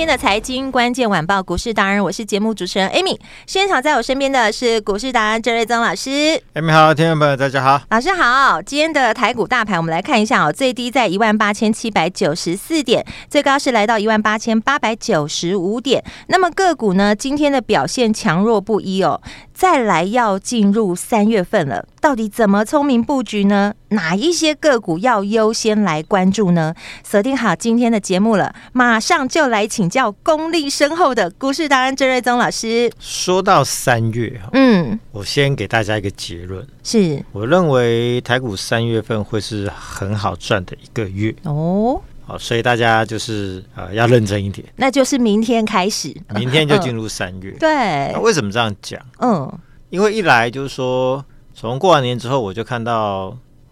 天的财经关键晚报股市达人，我是节目主持人 Amy。现场在我身边的是股市达人郑瑞宗老师。Amy 好，听众朋友大家好，老师好。今天的台股大盘，我们来看一下哦，最低在一万八千七百九十四点，最高是来到一万八千八百九十五点。那么个股呢，今天的表现强弱不一哦。再来要进入三月份了，到底怎么聪明布局呢？哪一些个股要优先来关注呢？锁定好今天的节目了，马上就来请教功力深厚的股市达人郑瑞宗老师。说到三月，嗯，我先给大家一个结论，是我认为台股三月份会是很好赚的一个月哦。好，所以大家就是呃要认真一点，那就是明天开始，明天就进入三月。对，那为什么这样讲？嗯，因为一来就是说，从过完年之后，我就看到，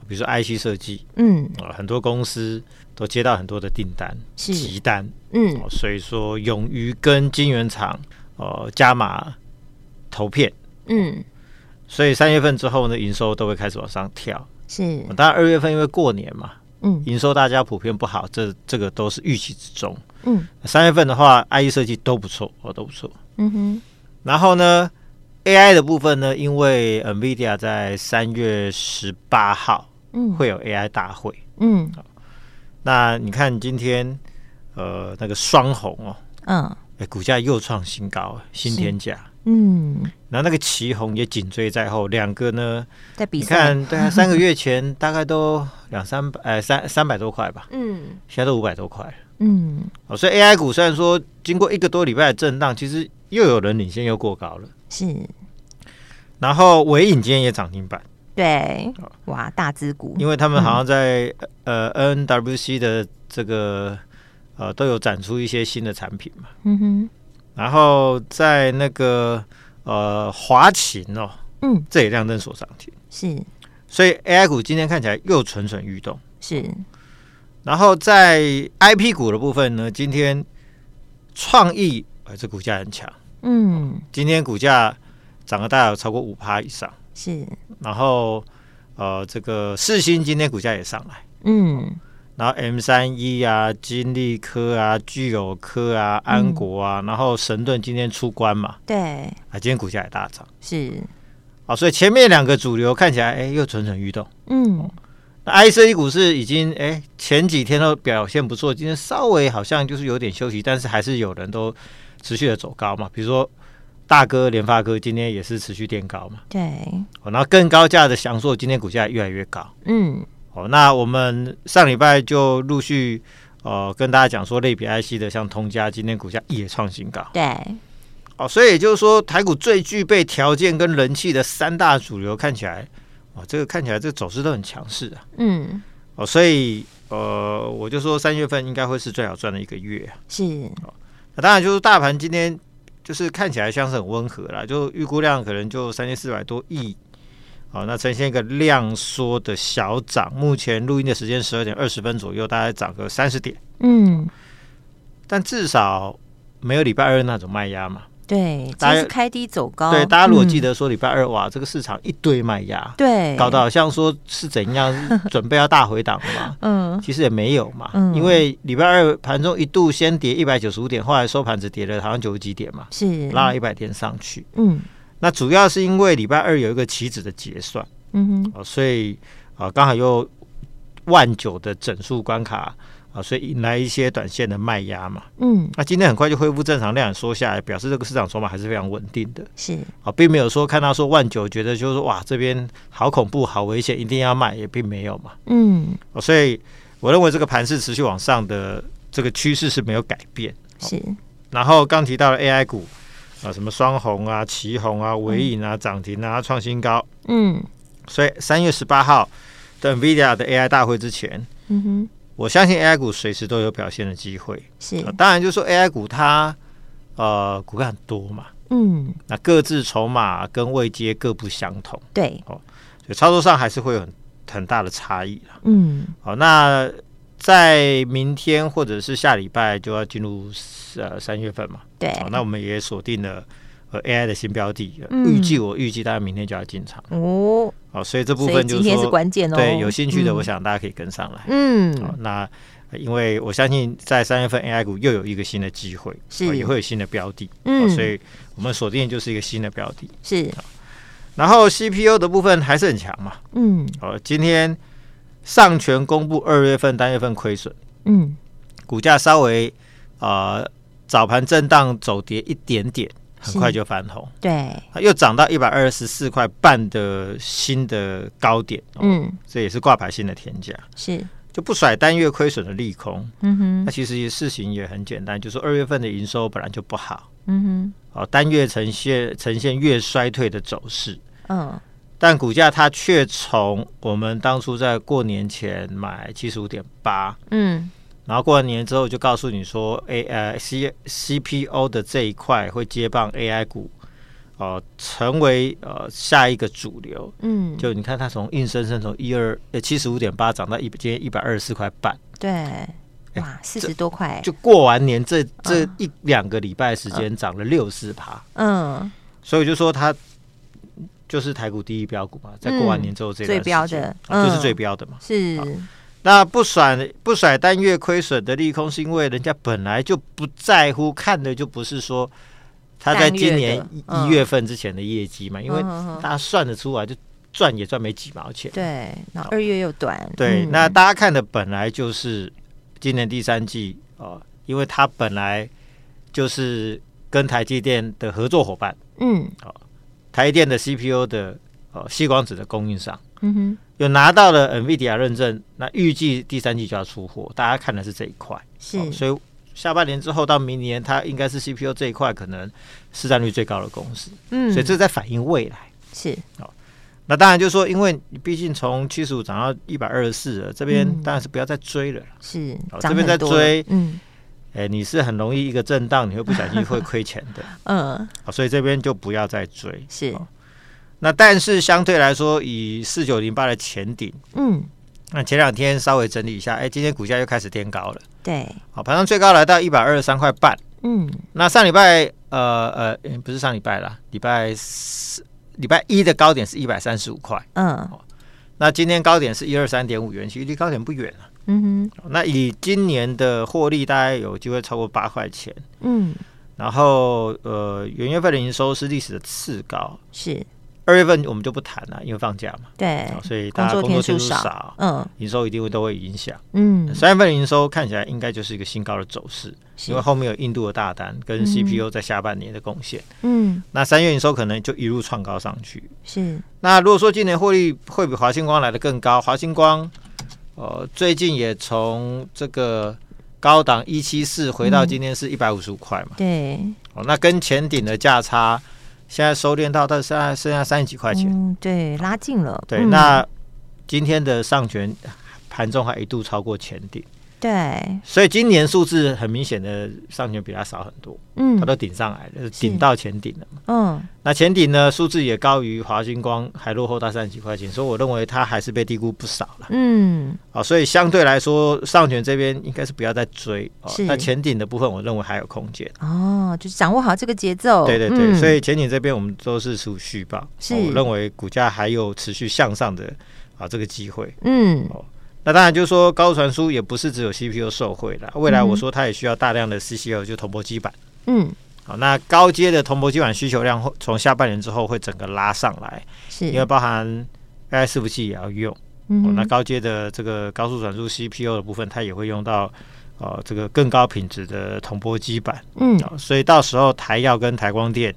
比如说 IC 设计，嗯，很多公司都接到很多的订单，是。急单，嗯，所以说勇于跟晶圆厂呃加码投片，嗯，所以三月份之后呢，营收都会开始往上跳。是，当然二月份因为过年嘛。嗯，营收大家普遍不好，这这个都是预期之中。嗯，三月份的话，IE 设计都不错哦，都不错。嗯哼，然后呢，AI 的部分呢，因为 NVIDIA 在三月十八号嗯会有 AI 大会。嗯，那你看今天呃那个双红哦，嗯，哎股价又创新高，新天价。嗯，然后那个奇鋐也紧追在后，两个呢在比赛。你看，对啊，三个月前大概都两三百，呃，三三百多块吧。嗯，现在都五百多块。嗯，哦，所以 AI 股虽然说经过一个多礼拜的震荡，其实又有人领先又过高了。是。然后尾影今天也涨停板。对。哇，大资股。因为他们好像在、嗯、呃 NWC 的这个呃都有展出一些新的产品嘛。嗯哼。然后在那个呃华勤哦，嗯，这也亮灯所涨停，是，所以 AI 股今天看起来又蠢蠢欲动，是。然后在 IP 股的部分呢，今天创意呃这股价很强，嗯，今天股价涨了大概有超过五趴以上，是。然后呃这个世芯今天股价也上来，嗯。然后 M 三一啊，金利科啊，聚友科啊，安国啊，嗯、然后神盾今天出关嘛，对，啊，今天股价也大涨，是，啊，所以前面两个主流看起来，哎，又蠢蠢欲动，嗯，哦、那 IC 股市已经，哎，前几天都表现不错，今天稍微好像就是有点休息，但是还是有人都持续的走高嘛，比如说大哥联发科今天也是持续垫高嘛，对，哦，然后更高价的翔硕今天股价越来越高，嗯。哦，那我们上礼拜就陆续呃跟大家讲说，类比 IC 的像通家，今天股价也创新高。对，哦，所以也就是说，台股最具备条件跟人气的三大主流，看起来，哦，这个看起来这个走势都很强势啊。嗯，哦，所以呃，我就说三月份应该会是最好赚的一个月。是，哦，那当然就是大盘今天就是看起来像是很温和啦，就预估量可能就三千四百多亿。好，那呈现一个量缩的小涨。目前录音的时间十二点二十分左右，大概涨个三十点。嗯，但至少没有礼拜二那种卖压嘛。对，大家是开低走高。对，大家如果记得说礼拜二、嗯、哇，这个市场一堆卖压，对，搞得好像说是怎样准备要大回档了嘛。嗯，其实也没有嘛。嗯，因为礼拜二盘中一度先跌一百九十五点，后来收盘只跌了好像九十几点嘛，是拉了一百点上去。嗯。那主要是因为礼拜二有一个期指的结算，嗯哼，啊所以啊，刚好又万九的整数关卡啊，所以引来一些短线的卖压嘛，嗯，那今天很快就恢复正常量缩下来，表示这个市场筹码还是非常稳定的，是。啊，并没有说看到说万九觉得就是说哇这边好恐怖好危险，一定要卖，也并没有嘛，嗯，所以我认为这个盘势持续往上的这个趋势是没有改变，是，然后刚提到了 AI 股。啊，什么双红啊、奇红啊、尾影啊涨停啊，创新高。嗯，所以三月十八号的 NVIDIA 的 AI 大会之前，嗯哼，我相信 AI 股随时都有表现的机会。是，啊、当然就是说 AI 股它呃股票很多嘛，嗯，那各自筹码跟位阶各不相同，对，哦，所以操作上还是会有很很大的差异。嗯，好，那。在明天或者是下礼拜就要进入呃三月份嘛，对，好，那我们也锁定了呃 AI 的新标的，嗯、预计我预计大概明天就要进场。哦，好，所以这部分就是说今天是关键哦，对，有兴趣的，我想大家可以跟上来，嗯，好，那因为我相信在三月份 AI 股又有一个新的机会，是。也会有新的标的，嗯，所以我们锁定就是一个新的标的，是，然后 CPU 的部分还是很强嘛，嗯，好，今天。上权公布二月份单月份亏损，嗯，股价稍微啊、呃、早盘震荡走跌一点点，很快就翻红，对，又涨到一百二十四块半的新的高点，哦、嗯，这也是挂牌新的天价，是。就不甩单月亏损的利空，嗯哼，那其实事情也很简单，就是二月份的营收本来就不好，嗯哼，哦，单月呈现呈现月衰退的走势，嗯。但股价它却从我们当初在过年前买七十五点八，嗯，然后过完年之后就告诉你说，A 呃 C C P O 的这一块会接棒 A I 股，哦、呃，成为呃下一个主流，嗯，就你看它从硬生生从一二呃七十五点八涨到一今天一百二十四块半，对，哇，四十多块，就过完年这这一两个礼拜时间涨了六四趴，嗯，所以就说它。就是台股第一标股嘛，在过完年之后这段时间、嗯、最标的、嗯啊，就是最标的嘛。是，那不甩不甩单月亏损的利空，是因为人家本来就不在乎，看的就不是说他在今年一月份之前的业绩嘛，因为大家算得出来，就赚也赚没几毛钱。对，那二月又短。对，那大家看的本来就是今年第三季哦，因为他本来就是跟台积电的合作伙伴。嗯，好。台电的 CPU 的呃细光子的供应商，嗯哼，有拿到了 NVIDIA 认证，那预计第三季就要出货。大家看的是这一块，是、哦，所以下半年之后到明年，它应该是 CPU 这一块可能市占率最高的公司，嗯，所以这在反映未来。是。哦，那当然就是说，因为你毕竟从七十五涨到一百二十四了，这边当然是不要再追了，是，哦、这边再追，嗯。哎，你是很容易一个震荡，你会不小心会亏钱的。嗯，所以这边就不要再追。是，那但是相对来说，以四九零八的前顶，嗯，那前两天稍微整理一下，哎，今天股价又开始颠高了。对，好，盘上最高来到一百二十三块半。嗯，那上礼拜，呃呃，不是上礼拜啦，礼拜四、礼拜一的高点是一百三十五块。嗯，那今天高点是一二三点五元，其实离高点不远了。嗯哼，那以今年的获利，大概有机会超过八块钱。嗯，然后呃，元月份的营收是历史的次高，是。二月份我们就不谈了，因为放假嘛。对，所以大家工作天数少，嗯，营收一定会都会影响。嗯，三月份的营收看起来应该就是一个新高的走势，因为后面有印度的大单跟 CPU 在下半年的贡献。嗯，那三月营收可能就一路创高上去。是。那如果说今年获利会比华星光来的更高，华星光。呃，最近也从这个高档一七四回到今天是一百五十五块嘛？对。哦，那跟前顶的价差现在收敛到它现在剩下三十几块钱。嗯，对，拉近了。对，那今天的上权盘中还一度超过前顶。对，所以今年数字很明显的上权比它少很多，嗯，它都顶上来了，顶到前顶了嘛，嗯，那前顶呢数字也高于华星光，还落后到三十几块钱，所以我认为它还是被低估不少了，嗯，好，所以相对来说上权这边应该是不要再追，哦，那前顶的部分我认为还有空间，哦，就是掌握好这个节奏，对对对，所以前顶这边我们都是属续报，是，我认为股价还有持续向上的啊这个机会，嗯，哦。那当然，就是说高传输也不是只有 CPU 受惠的，未来我说它也需要大量的 CCL，就铜箔基板。嗯，好，那高阶的铜箔基板需求量从下半年之后会整个拉上来，是因为包含 AI 伺服器也要用。嗯，那高阶的这个高速传输 CPU 的部分，它也会用到呃这个更高品质的铜箔基板。嗯，所以到时候台耀跟台光电。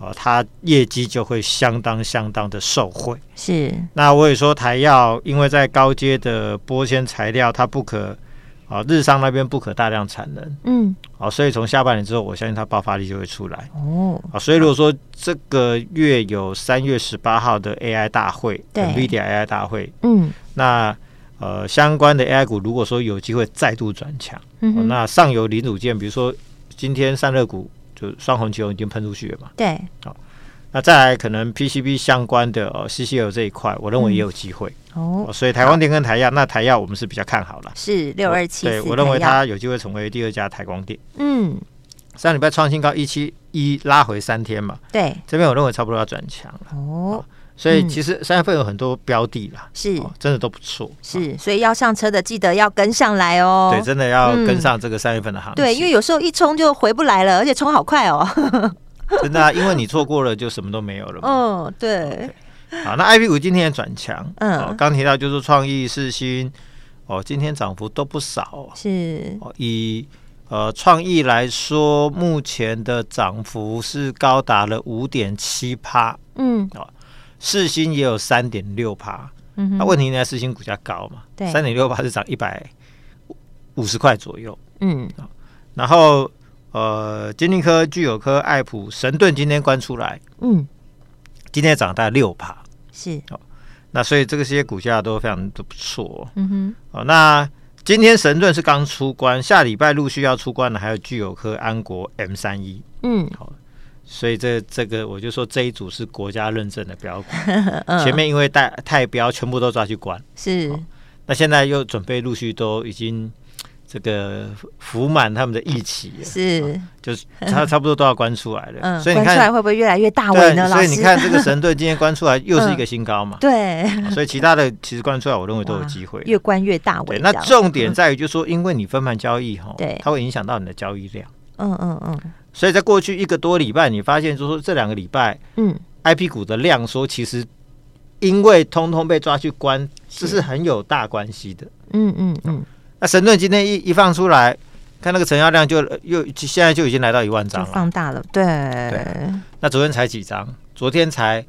哦，它业绩就会相当相当的受惠。是，那我也说台耀，因为在高阶的玻纤材料，它不可啊，日商那边不可大量产能，嗯，哦，所以从下半年之后，我相信它爆发力就会出来。哦，啊，所以如果说这个月有三月十八号的 AI 大会，对，NVIDIA AI 大会，嗯，那呃相关的 AI 股，如果说有机会再度转强，嗯哼，那上游零组件，比如说今天散热股就双红旗红已经喷出去了嘛，对，好那再来可能 PCB 相关的哦 CCL 这一块，我认为也有机会。哦，所以台光电跟台亚，那台亚我们是比较看好了，是六二七，对我认为它有机会成为第二家台光电。嗯，上礼拜创新高一七一，拉回三天嘛，对，这边我认为差不多要转强了。哦，所以其实三月份有很多标的啦，是真的都不错。是，所以要上车的记得要跟上来哦。对，真的要跟上这个三月份的行情。对，因为有时候一冲就回不来了，而且冲好快哦。真的啊，因为你错过了，就什么都没有了嘛。嗯，对。好，那 I P 股今天也转强。嗯，刚提到就是创意、世新，哦，今天涨幅都不少哦。是。哦，以呃创意来说，目前的涨幅是高达了五点七趴。嗯。哦，世芯也有三点六趴。嗯。那问题呢？世芯股价高嘛？对。三点六趴是涨一百五十块左右。嗯。然后。呃，金立科、聚友科、爱普、神盾今天关出来，嗯，今天涨大概六趴，是哦。那所以这个些股价都非常的不错，哦，嗯哼。哦，那今天神盾是刚出关，下礼拜陆续要出关的还有具有科、安国、M 三一，嗯，好，哦。所以这这个我就说这一组是国家认证的标股，嗯，前面因为带太标全部都抓去关，是，哦。那现在又准备陆续都已经。这个福满他们的预期是、哦，就是差差不多都要关出来了，嗯，所以你看出来会不会越来越大尾呢？所以你看这个神盾今天关出来又是一个新高嘛，嗯、对、哦，所以其他的其实关出来我认为都有机会，越关越大尾。那重点在于就是说，因为你分盘交易哈，对，它会影响到你的交易量，嗯嗯嗯，所以在过去一个多礼拜，你发现就是说这两个礼拜，嗯，I P 股的量说其实因为通通被抓去关，这是。很有大关系的，嗯嗯嗯。那神盾今天一一放出来，看那个成交量就又现在就已经来到一万张了，放大了。对，对。那昨天才几张？昨天才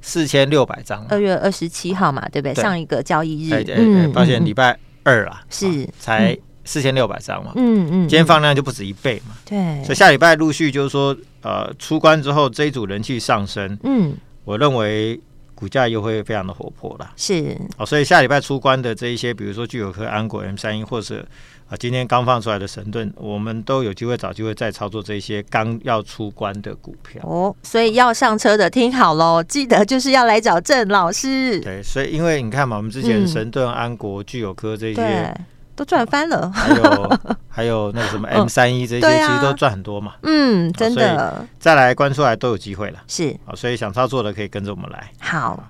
四千六百张。二月二十七号嘛，对不对？对上一个交易日，哎哎、嗯，发现礼拜二了，是、啊、才四千六百张嘛。嗯嗯。今天放量就不止一倍嘛。对。所以下礼拜陆续就是说，呃，出关之后这一组人气上升，嗯，我认为。股价又会非常的活泼了，是哦，所以下礼拜出关的这一些，比如说具有科、安国、M 三一，或者啊今天刚放出来的神盾，我们都有机会找机会再操作这些刚要出关的股票哦。所以要上车的听好喽，记得就是要来找郑老师。对，所以因为你看嘛，我们之前神盾、嗯、安国、具有科这些。都赚翻了，还有还有那个什么 M 三一这些，其实都赚很多嘛。嗯，真的。再来关出来都有机会了，是。好，所以想操作的可以跟着我们来。好，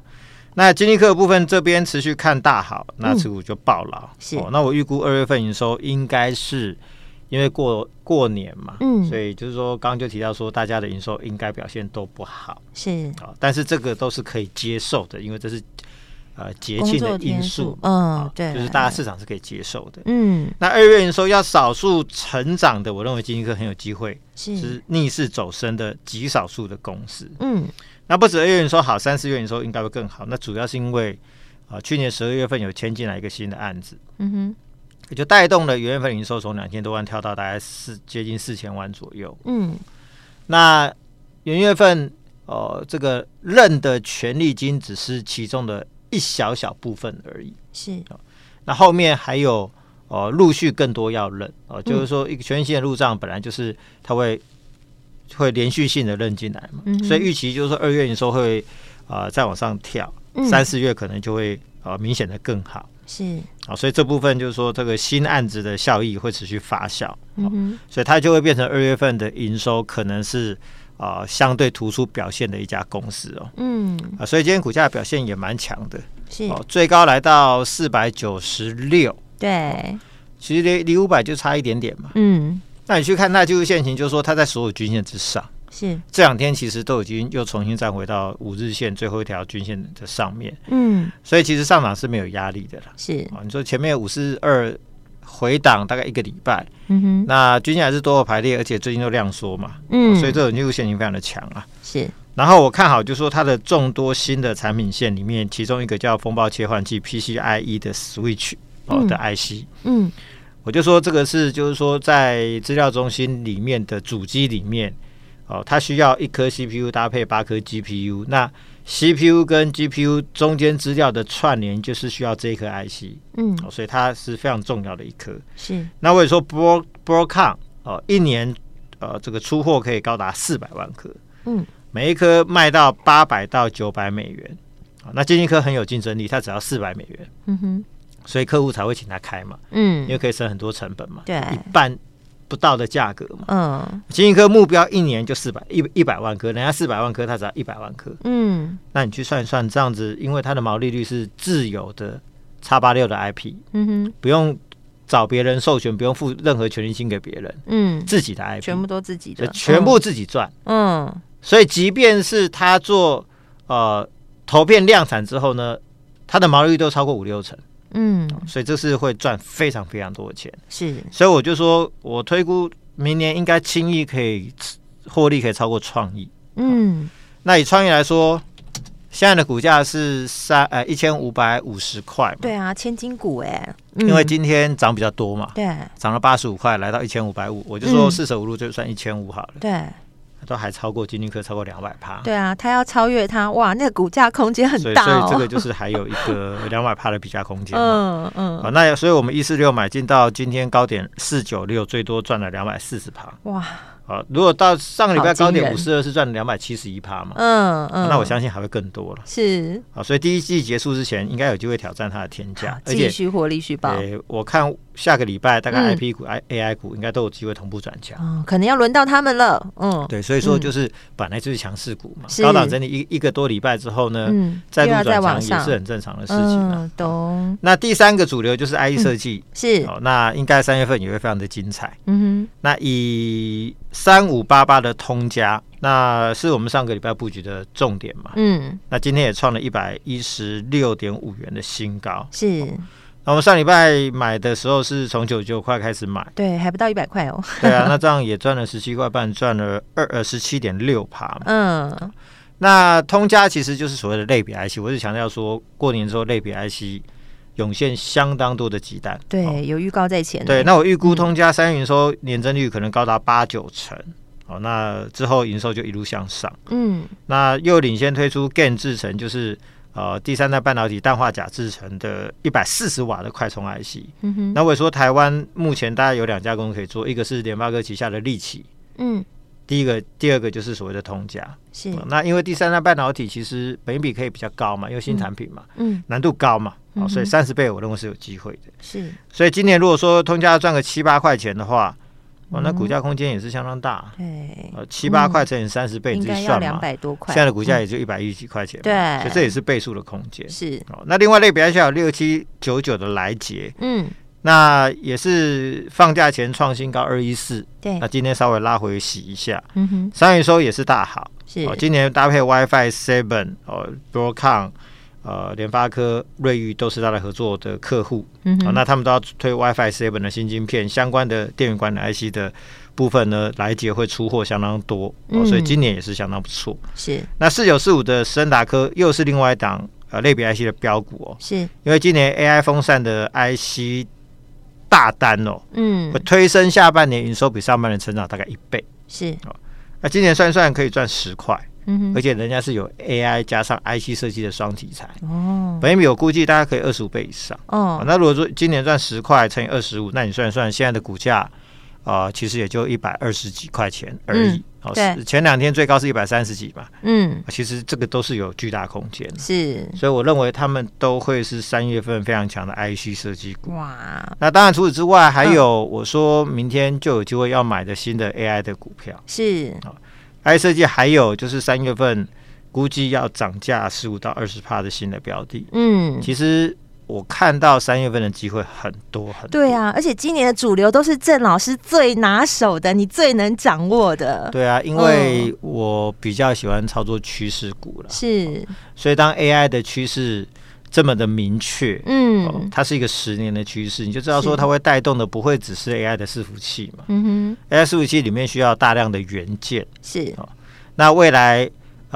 那金立科的部分这边持续看大好，那持股就爆牢。是。那我预估二月份营收应该是因为过过年嘛，嗯，所以就是说刚刚就提到说大家的营收应该表现都不好，是。好，但是这个都是可以接受的，因为这是。呃，节庆的因素，嗯，对，就是大家市场是可以接受的，嗯。那二月营收要少数成长的，我认为金立科很有机会，是，是逆势走升的极少数的公司，嗯。那不止二月营收好，三四月营收应该会更好。那主要是因为啊、呃，去年十二月份有签进来一个新的案子，嗯哼，也就带动了元月份营收从两千多万跳到大概四接近四千万左右，嗯。那元月份呃，这个认的权利金只是其中的。一小小部分而已，是。那后面还有呃陆续更多要认。哦、呃，就是说一个全新的入账本来就是它会会连续性的认进来嘛，嗯、所以预期就是说二月营收会啊、呃、再往上跳，三四月可能就会呃明显的更好，是。啊，所以这部分就是说这个新案子的效益会持续发酵，嗯哼，所以它就会变成二月份的营收可能是。啊、呃，相对突出表现的一家公司哦，嗯，啊，所以今天股价表现也蛮强的，是。哦，最高来到四百九十六，对、哦，其实离离五百就差一点点嘛，嗯，那你去看它技术线型，就是说它在所有均线之上，是。这两天其实都已经又重新站回到五日线最后一条均线的上面，嗯，所以其实上涨是没有压力的了，是。啊、哦，你说前面五四二。回档大概一个礼拜，嗯哼，那均线还是多头排列，而且最近都量缩嘛，嗯，所以这种技术线型非常的强啊。是，然后我看好，就是说它的众多新的产品线里面，其中一个叫风暴切换器 PCIe 的 Switch 哦的 IC，嗯，我就说这个是就是说在资料中心里面的主机里面哦，它需要一颗 CPU 搭配八颗 GPU，那 CPU 跟 GPU 中间资料的串联就是需要这一颗 IC，嗯，所以它是非常重要的一颗。是。那我也说 Bro Broadcom 哦，一年呃这个出货可以高达四百万颗，嗯，每一颗卖到八百到九百美元。那晶心科很有竞争力，它只要四百美元，嗯哼，所以客户才会请他开嘛，嗯，因为可以省很多成本嘛，对，一半不到的价格嘛，嗯，晶心科目标一年就四百一一百万颗，人家四百万颗，他只要一百万颗，嗯，那你去算一算，这样子，因为它的毛利率是自有的叉八六的 IP，嗯哼，不用找别人授权，不用付任何权利金给别人，嗯，自己的 IP 全部都自己的，全部自己赚，嗯，所以即便是他做呃。投片量产之后呢，它的毛利率都超过五六成，嗯，所以这是会赚非常非常多的钱，是，所以我就说我推估明年应该轻易可以获利可以超过创意，嗯，那以创意来说，现在的股价是三呃一千五百五十块，对啊，千金股哎，因为今天涨比较多嘛，对，涨了八十五块，来到一千五百五，我就说四舍五入就算一千五好了，对。都还超过金立科超过两百趴，对啊，他要超越它，哇，那个股价空间很大，哦，所以这个就是还有一个 两百趴的比价空间，嗯嗯，啊，那所以我们一四六买进到今天高点四九六，最多赚了两百四十趴，哇。好，如果到上个礼拜高点五四二是赚了两百七十一趴嘛，嗯嗯，那我相信还会更多了。是，好，所以第一季结束之前，应该有机会挑战它的天价，而且继续获利续报。对，我看下个礼拜大概 IP 股、I AI 股应该都有机会同步转强，嗯，可能要轮到他们了。嗯，对，所以说就是本来就是强势股嘛，高档整理一一个多礼拜之后呢，再度转强也是很正常的事情嘛。懂。那第三个主流就是 IE 设计，是，哦，那应该三月份也会非常的精彩。嗯哼，那以。三五八八的通家，那是我们上个礼拜布局的重点嘛？嗯，那今天也创了一百一十六点五元的新高。是，那我们上礼拜买的时候是从九十九块开始买，对，还不到一百块哦。对啊，那这样也赚了十七块半，赚了二呃十七点六趴。嗯，那通家其实就是所谓的类比 IC，我是强调说过年之后类比 IC。涌现相当多的鸡蛋，对，有预告在前。对，那我预估通家三月营收年增率可能高达八九成，哦，那之后营收就一路向上。嗯，那又领先推出 GaN 制程，就是呃第三代半导体氮化镓制成的一百四十瓦的快充 IC。嗯哼，那我也说台湾目前大概有两家公司可以做，一个是联发科旗下的力奇。嗯。第一个，第二个就是所谓的通家，是、嗯、那因为第三代半导体其实本益比可以比较高嘛，因为新产品嘛，嗯，难度高嘛，嗯、哦，所以三十倍我认为是有机会的，是，所以今年如果说通家赚个七八块钱的话，哇，那股价空间也是相当大，对，呃，七八块乘以三十倍，你自己算嘛，两百多块，现在的股价也就一百一十几块钱，对，所以这也是倍数的空间，是，哦，那另外类比较小六七九九的来捷，嗯。那也是放假前创新高二一四，对，那今天稍微拉回洗一下，嗯哼，三月收也是大好，是。哦，今年搭配 WiFi Seven 哦，Broadcom 呃，联发科、瑞昱都是他的合作的客户，嗯啊，那他们都要推 WiFi Seven 的新晶片，相关的电源管理 IC 的部分呢，来捷会出货相当多，哦，所以今年也是相当不错，是。那四九四五的森达科又是另外一档呃类比 IC 的标股哦，是。因为今年 AI 风扇的 IC。大单哦，嗯，会推升下半年营收比上半年成长大概一倍，是。哦。那今年算算可以赚十块，嗯，而且人家是有 AI 加上 IC 设计的双题材哦。本益比我估计大概可以二十五倍以上哦。那如果说今年赚十块乘以二十五，那你算一算现在的股价。啊、呃，其实也就一百二十几块钱而已。好、嗯，前两天最高是一百三十几嘛。嗯，其实这个都是有巨大空间。是，所以我认为他们都会是三月份非常强的 IC 设计股。哇，那当然除此之外，还有我说明天就有机会要买的新的 AI 的股票。是，啊，IC 设计还有就是三月份估计要涨价十五到二十帕的新的标的。嗯，其实。我看到三月份的机会很多很多，对啊，而且今年的主流都是郑老师最拿手的，你最能掌握的。对啊，因为我比较喜欢操作趋势股了，是，所以当 AI 的趋势这么的明确，嗯，它是一个十年的趋势，你就知道说它会带动的不会只是 AI 的伺服器嘛，嗯哼，AI 伺服器里面需要大量的元件，是，那未来。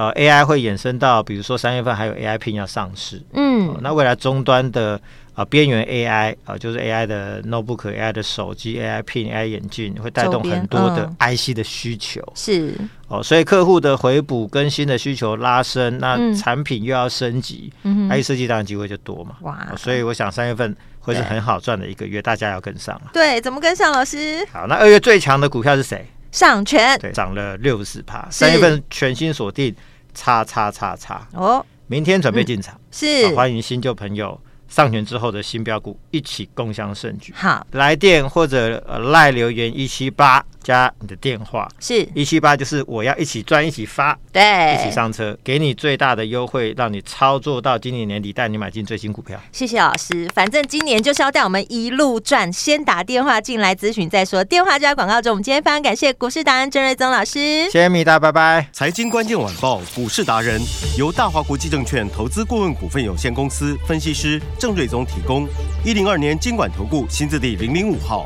呃 AI 会衍生到，比如说三月份还有 AI Pin 要上市，嗯、呃，那未来终端的。啊，边缘 AI 啊，就是 AI 的 notebook、AI 的手机、AI Pin、AI 眼镜，会带动很多的 IC 的需求。嗯、是哦，所以客户的回补更新的需求拉升，那产品又要升级，嗯，IC 设计当然机会就多嘛。哇、哦，所以我想三月份会是很好赚的一个月，大家要跟上了。对，怎么跟上？老师，好，那二月最强的股票是谁？上权，对，涨了六十四趴。三月份全新锁定，叉叉叉叉哦，明天准备进场，嗯、是、哦、欢迎新旧朋友。上权之后的新标股，一起共享盛举。好，来电或者呃赖留言一七八。加你的电话是一七八，就是我要一起赚，一起发，对，一起上车，给你最大的优惠，让你操作到今年年底，带你买进最新股票。谢谢老师，反正今年就是要带我们一路赚，先打电话进来咨询再说，电话就在广告中。我们今天非常感谢股市达人郑瑞宗老师，谢谢米大，拜拜。财经关键晚报股市达人由大华国际证券投资顾问股份有限公司分析师郑瑞宗提供，一零二年金管投顾新字第零零五号。